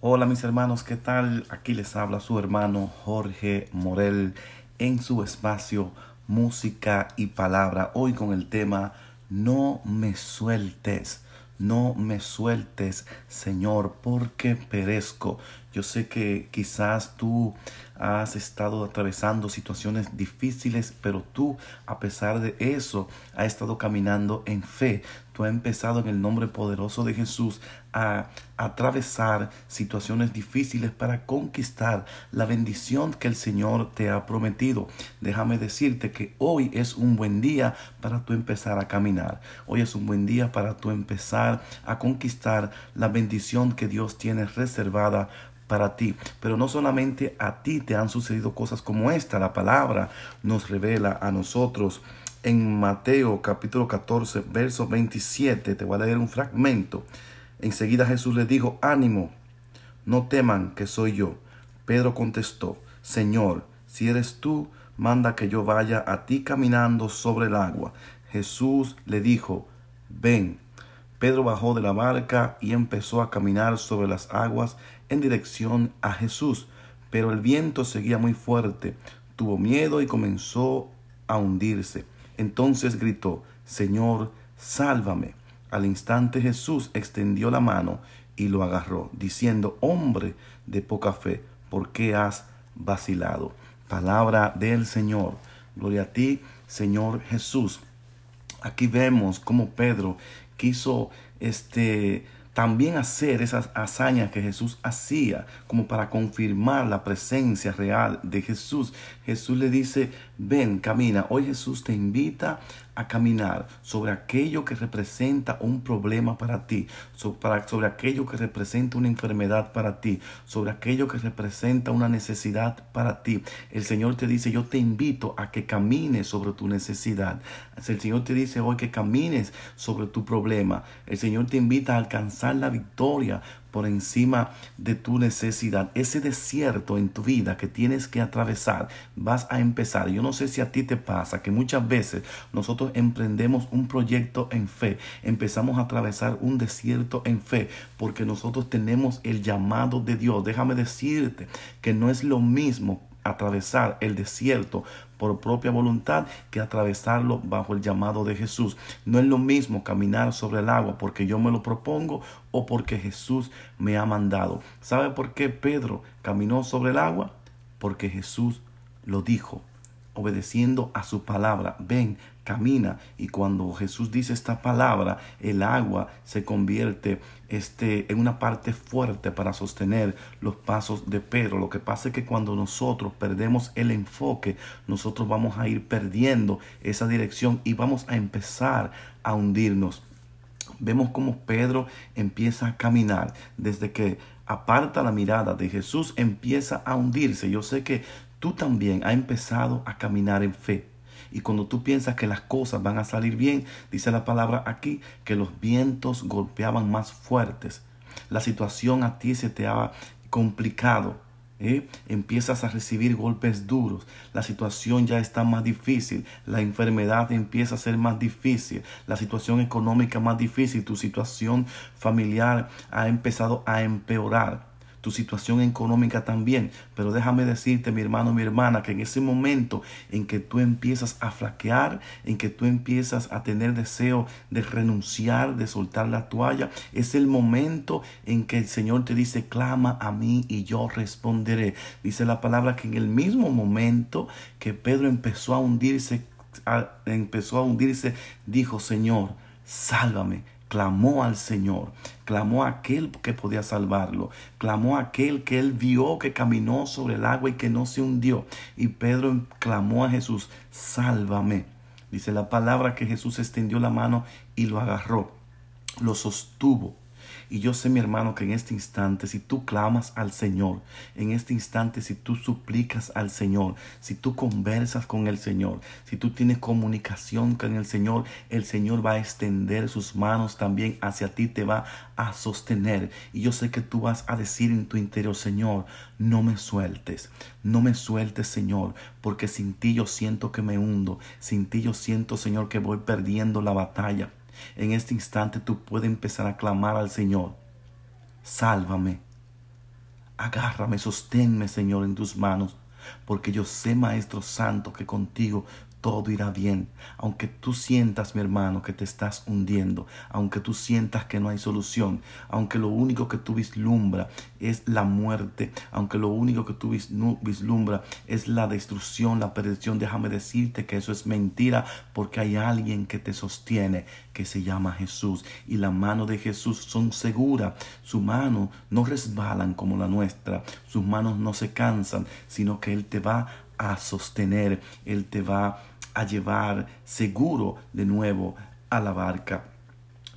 Hola mis hermanos, ¿qué tal? Aquí les habla su hermano Jorge Morel en su espacio Música y Palabra. Hoy con el tema No me sueltes, no me sueltes, Señor, porque perezco. Yo sé que quizás tú has estado atravesando situaciones difíciles, pero tú, a pesar de eso, has estado caminando en fe. Tú has empezado en el nombre poderoso de Jesús a atravesar situaciones difíciles para conquistar la bendición que el Señor te ha prometido. Déjame decirte que hoy es un buen día para tú empezar a caminar. Hoy es un buen día para tú empezar a conquistar la bendición que Dios tiene reservada para ti. Pero no solamente a ti te han sucedido cosas como esta, la palabra nos revela a nosotros. En Mateo capítulo 14, verso 27, te voy a leer un fragmento. Enseguida Jesús le dijo, ánimo, no teman que soy yo. Pedro contestó, Señor, si eres tú, manda que yo vaya a ti caminando sobre el agua. Jesús le dijo, ven. Pedro bajó de la barca y empezó a caminar sobre las aguas en dirección a Jesús, pero el viento seguía muy fuerte. Tuvo miedo y comenzó a hundirse. Entonces gritó, Señor, sálvame. Al instante Jesús extendió la mano y lo agarró, diciendo, Hombre de poca fe, ¿por qué has vacilado? Palabra del Señor. Gloria a ti, Señor Jesús. Aquí vemos cómo Pedro quiso este también hacer esas hazañas que Jesús hacía como para confirmar la presencia real de Jesús. Jesús le dice, ven, camina. Hoy Jesús te invita a caminar sobre aquello que representa un problema para ti, sobre, aquello que representa una enfermedad para ti, sobre aquello que representa una necesidad para ti. El Señor te dice, yo te invito a que camines sobre tu necesidad. El Señor te dice hoy que camines sobre tu problema. El Señor te invita a alcanzar la victoria por encima de tu necesidad. Ese desierto en tu vida que tienes que atravesar, vas a empezar. Yo no sé si a ti te pasa que muchas veces nosotros emprendemos un proyecto en fe, empezamos a atravesar un desierto en fe, porque nosotros tenemos el llamado de Dios. Déjame decirte que no es lo mismo atravesar el desierto por propia voluntad que atravesarlo bajo el llamado de Jesús. No es lo mismo caminar sobre el agua porque yo me lo propongo o porque Jesús me ha mandado. ¿Sabe por qué Pedro caminó sobre el agua? Porque Jesús lo dijo obedeciendo a su palabra. Ven, camina. Y cuando Jesús dice esta palabra, el agua se convierte este, en una parte fuerte para sostener los pasos de Pedro. Lo que pasa es que cuando nosotros perdemos el enfoque, nosotros vamos a ir perdiendo esa dirección y vamos a empezar a hundirnos. Vemos cómo Pedro empieza a caminar desde que aparta la mirada de Jesús, empieza a hundirse. Yo sé que tú también has empezado a caminar en fe. Y cuando tú piensas que las cosas van a salir bien, dice la palabra aquí, que los vientos golpeaban más fuertes. La situación a ti se te ha complicado. ¿eh? Empiezas a recibir golpes duros. La situación ya está más difícil. La enfermedad empieza a ser más difícil. La situación económica más difícil. Tu situación familiar ha empezado a empeorar tu situación económica también. Pero déjame decirte, mi hermano, mi hermana, que en ese momento en que tú empiezas a flaquear, en que tú empiezas a tener deseo de renunciar, de soltar la toalla, es el momento en que el Señor te dice, clama a mí y yo responderé. Dice la palabra que en el mismo momento que Pedro empezó a hundirse, empezó a hundirse, dijo, Señor, sálvame clamó al Señor, clamó a aquel que podía salvarlo, clamó a aquel que él vio que caminó sobre el agua y que no se hundió. Y Pedro clamó a Jesús, sálvame. Dice la palabra que Jesús extendió la mano y lo agarró, lo sostuvo y yo sé, mi hermano, que en este instante, si tú clamas al Señor, en este instante, si tú suplicas al Señor, si tú conversas con el Señor, si tú tienes comunicación con el Señor, el Señor va a extender sus manos también hacia ti, te va a sostener. Y yo sé que tú vas a decir en tu interior, Señor, no me sueltes, no me sueltes, Señor, porque sin ti yo siento que me hundo, sin ti yo siento, Señor, que voy perdiendo la batalla. En este instante tú puedes empezar a clamar al Señor. Sálvame, Agárrame, sosténme, Señor, en tus manos, porque yo sé, Maestro Santo, que contigo todo irá bien. Aunque tú sientas, mi hermano, que te estás hundiendo, aunque tú sientas que no hay solución, aunque lo único que tú vislumbra es la muerte, aunque lo único que tú vislumbra es la destrucción, la perdición, déjame decirte que eso es mentira porque hay alguien que te sostiene, que se llama Jesús. Y la mano de Jesús son seguras. Su mano no resbalan como la nuestra. Sus manos no se cansan, sino que Él te va a sostener, Él te va a llevar seguro de nuevo a la barca.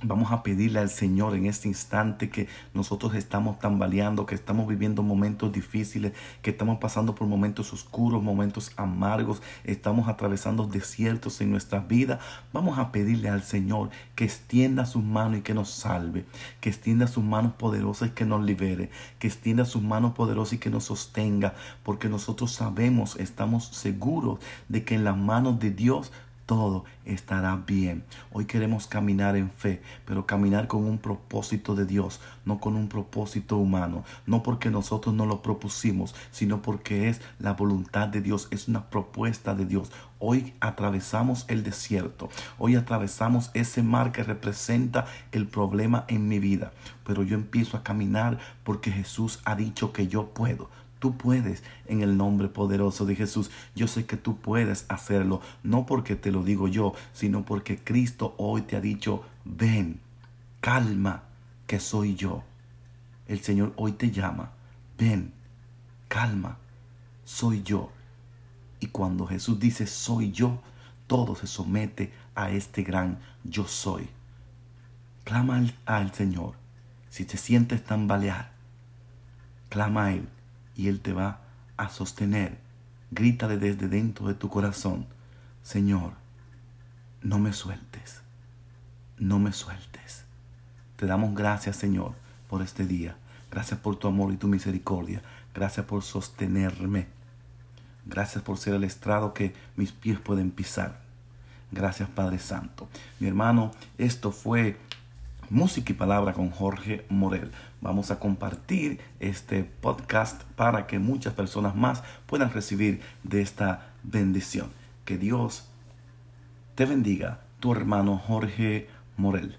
Vamos a pedirle al Señor en este instante que nosotros estamos tambaleando, que estamos viviendo momentos difíciles, que estamos pasando por momentos oscuros, momentos amargos, estamos atravesando desiertos en nuestra vida. Vamos a pedirle al Señor que extienda sus manos y que nos salve, que extienda sus manos poderosas y que nos libere, que extienda sus manos poderosas y que nos sostenga, porque nosotros sabemos, estamos seguros de que en las manos de Dios todo estará bien. Hoy queremos caminar en fe, pero caminar con un propósito de Dios, no con un propósito humano, no porque nosotros no lo propusimos, sino porque es la voluntad de Dios, es una propuesta de Dios. Hoy atravesamos el desierto, hoy atravesamos ese mar que representa el problema en mi vida, pero yo empiezo a caminar porque Jesús ha dicho que yo puedo. Tú puedes en el nombre poderoso de Jesús. Yo sé que tú puedes hacerlo, no porque te lo digo yo, sino porque Cristo hoy te ha dicho, ven, calma, que soy yo. El Señor hoy te llama, ven, calma, soy yo. Y cuando Jesús dice, soy yo, todo se somete a este gran yo soy. Clama al, Señor. Si te sientes tambalear, clama a Él y Él te va a sostener. Grítale desde dentro de tu corazón, Señor, no me sueltes, no me sueltes. Te damos gracias, Señor, por este día. Gracias por tu amor y tu misericordia. Gracias por sostenerme. Gracias por ser el estrado que mis pies pueden pisar. Gracias Padre Santo. Mi hermano, esto fue Música y Palabra con Jorge Morel. Vamos a compartir este podcast para que muchas personas más puedan recibir de esta bendición. Que Dios te bendiga, tu hermano Jorge Morel.